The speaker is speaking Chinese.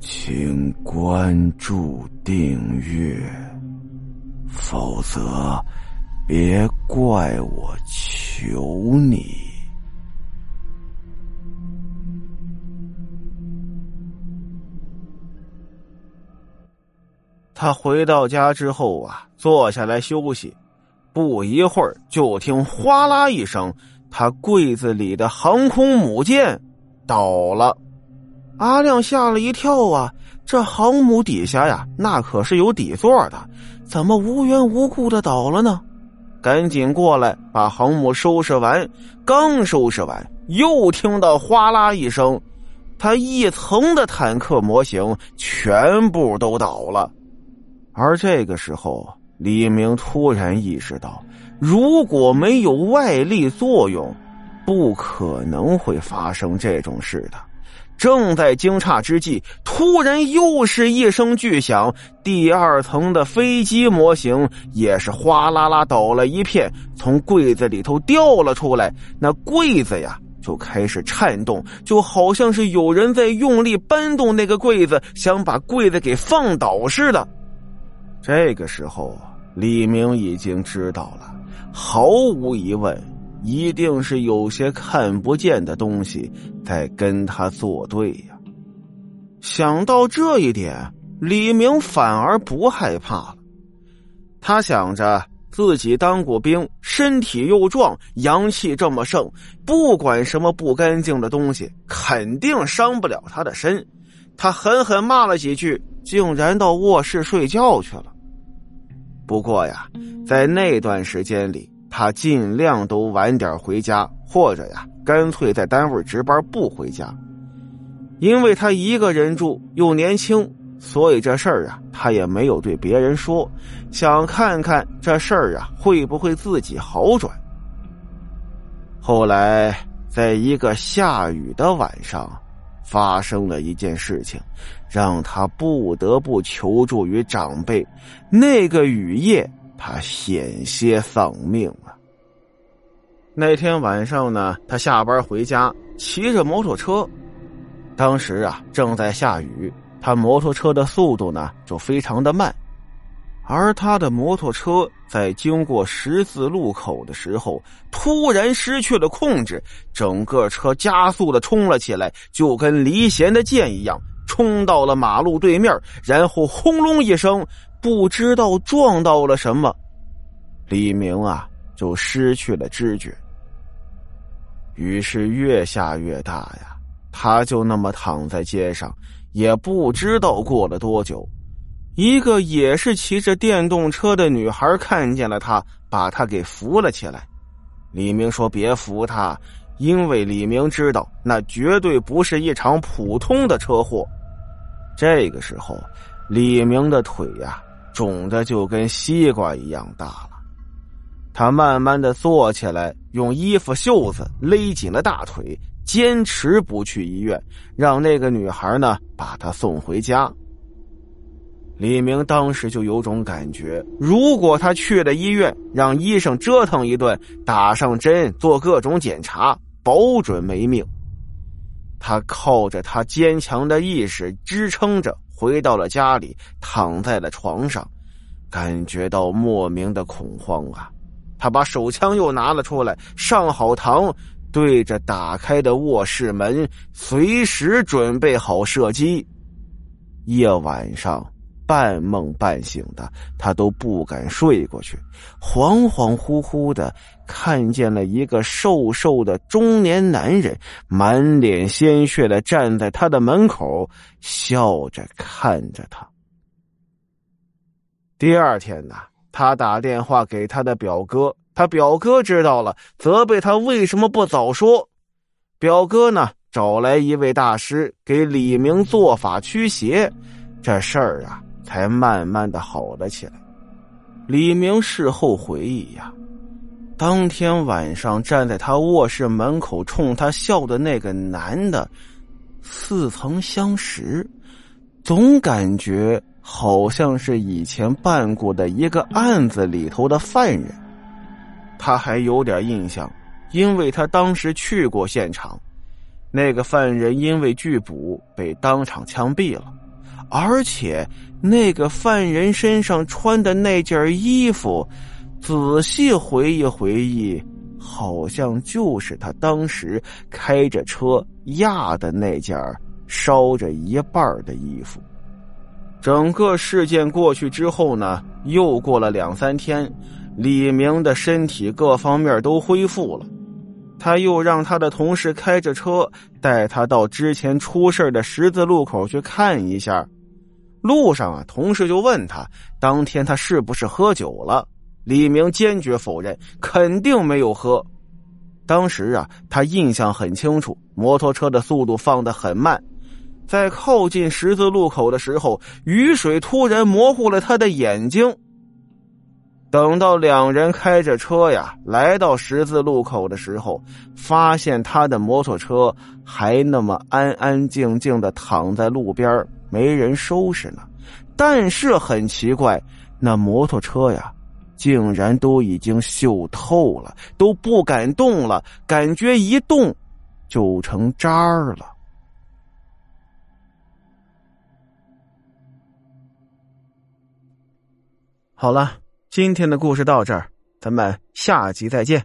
请关注订阅，否则别怪我求你。他回到家之后啊，坐下来休息。不一会儿，就听哗啦一声，他柜子里的航空母舰倒了。阿亮吓了一跳啊！这航母底下呀，那可是有底座的，怎么无缘无故的倒了呢？赶紧过来把航母收拾完。刚收拾完，又听到哗啦一声，他一层的坦克模型全部都倒了。而这个时候，李明突然意识到，如果没有外力作用，不可能会发生这种事的。正在惊诧之际，突然又是一声巨响，第二层的飞机模型也是哗啦啦倒了一片，从柜子里头掉了出来。那柜子呀，就开始颤动，就好像是有人在用力搬动那个柜子，想把柜子给放倒似的。这个时候，李明已经知道了，毫无疑问。一定是有些看不见的东西在跟他作对呀！想到这一点，李明反而不害怕了。他想着自己当过兵，身体又壮，阳气这么盛，不管什么不干净的东西，肯定伤不了他的身。他狠狠骂了几句，竟然到卧室睡觉去了。不过呀，在那段时间里。他尽量都晚点回家，或者呀，干脆在单位值班不回家。因为他一个人住又年轻，所以这事儿啊，他也没有对别人说，想看看这事儿啊会不会自己好转。后来，在一个下雨的晚上，发生了一件事情，让他不得不求助于长辈。那个雨夜。他险些丧命！那天晚上呢，他下班回家，骑着摩托车。当时啊，正在下雨，他摩托车的速度呢就非常的慢。而他的摩托车在经过十字路口的时候，突然失去了控制，整个车加速的冲了起来，就跟离弦的箭一样，冲到了马路对面，然后轰隆一声。不知道撞到了什么，李明啊，就失去了知觉。雨是越下越大呀，他就那么躺在街上，也不知道过了多久，一个也是骑着电动车的女孩看见了他，把他给扶了起来。李明说：“别扶他，因为李明知道那绝对不是一场普通的车祸。”这个时候，李明的腿呀。肿的就跟西瓜一样大了，他慢慢的坐起来，用衣服袖子勒紧了大腿，坚持不去医院，让那个女孩呢把他送回家。李明当时就有种感觉，如果他去了医院，让医生折腾一顿，打上针，做各种检查，保准没命。他靠着他坚强的意识支撑着。回到了家里，躺在了床上，感觉到莫名的恐慌啊！他把手枪又拿了出来，上好膛，对着打开的卧室门，随时准备好射击。夜晚上。半梦半醒的，他都不敢睡过去，恍恍惚惚的看见了一个瘦瘦的中年男人，满脸鲜血的站在他的门口，笑着看着他。第二天呢，他打电话给他的表哥，他表哥知道了，责备他为什么不早说。表哥呢，找来一位大师给李明做法驱邪，这事儿啊。才慢慢的好了起来。李明事后回忆呀，当天晚上站在他卧室门口冲他笑的那个男的，似曾相识，总感觉好像是以前办过的一个案子里头的犯人。他还有点印象，因为他当时去过现场，那个犯人因为拒捕被当场枪毙了。而且那个犯人身上穿的那件衣服，仔细回忆回忆，好像就是他当时开着车压的那件烧着一半的衣服。整个事件过去之后呢，又过了两三天，李明的身体各方面都恢复了。他又让他的同事开着车带他到之前出事的十字路口去看一下。路上啊，同事就问他当天他是不是喝酒了。李明坚决否认，肯定没有喝。当时啊，他印象很清楚，摩托车的速度放得很慢，在靠近十字路口的时候，雨水突然模糊了他的眼睛。等到两人开着车呀来到十字路口的时候，发现他的摩托车还那么安安静静的躺在路边，没人收拾呢。但是很奇怪，那摩托车呀，竟然都已经锈透了，都不敢动了，感觉一动就成渣了。好了。今天的故事到这儿，咱们下集再见。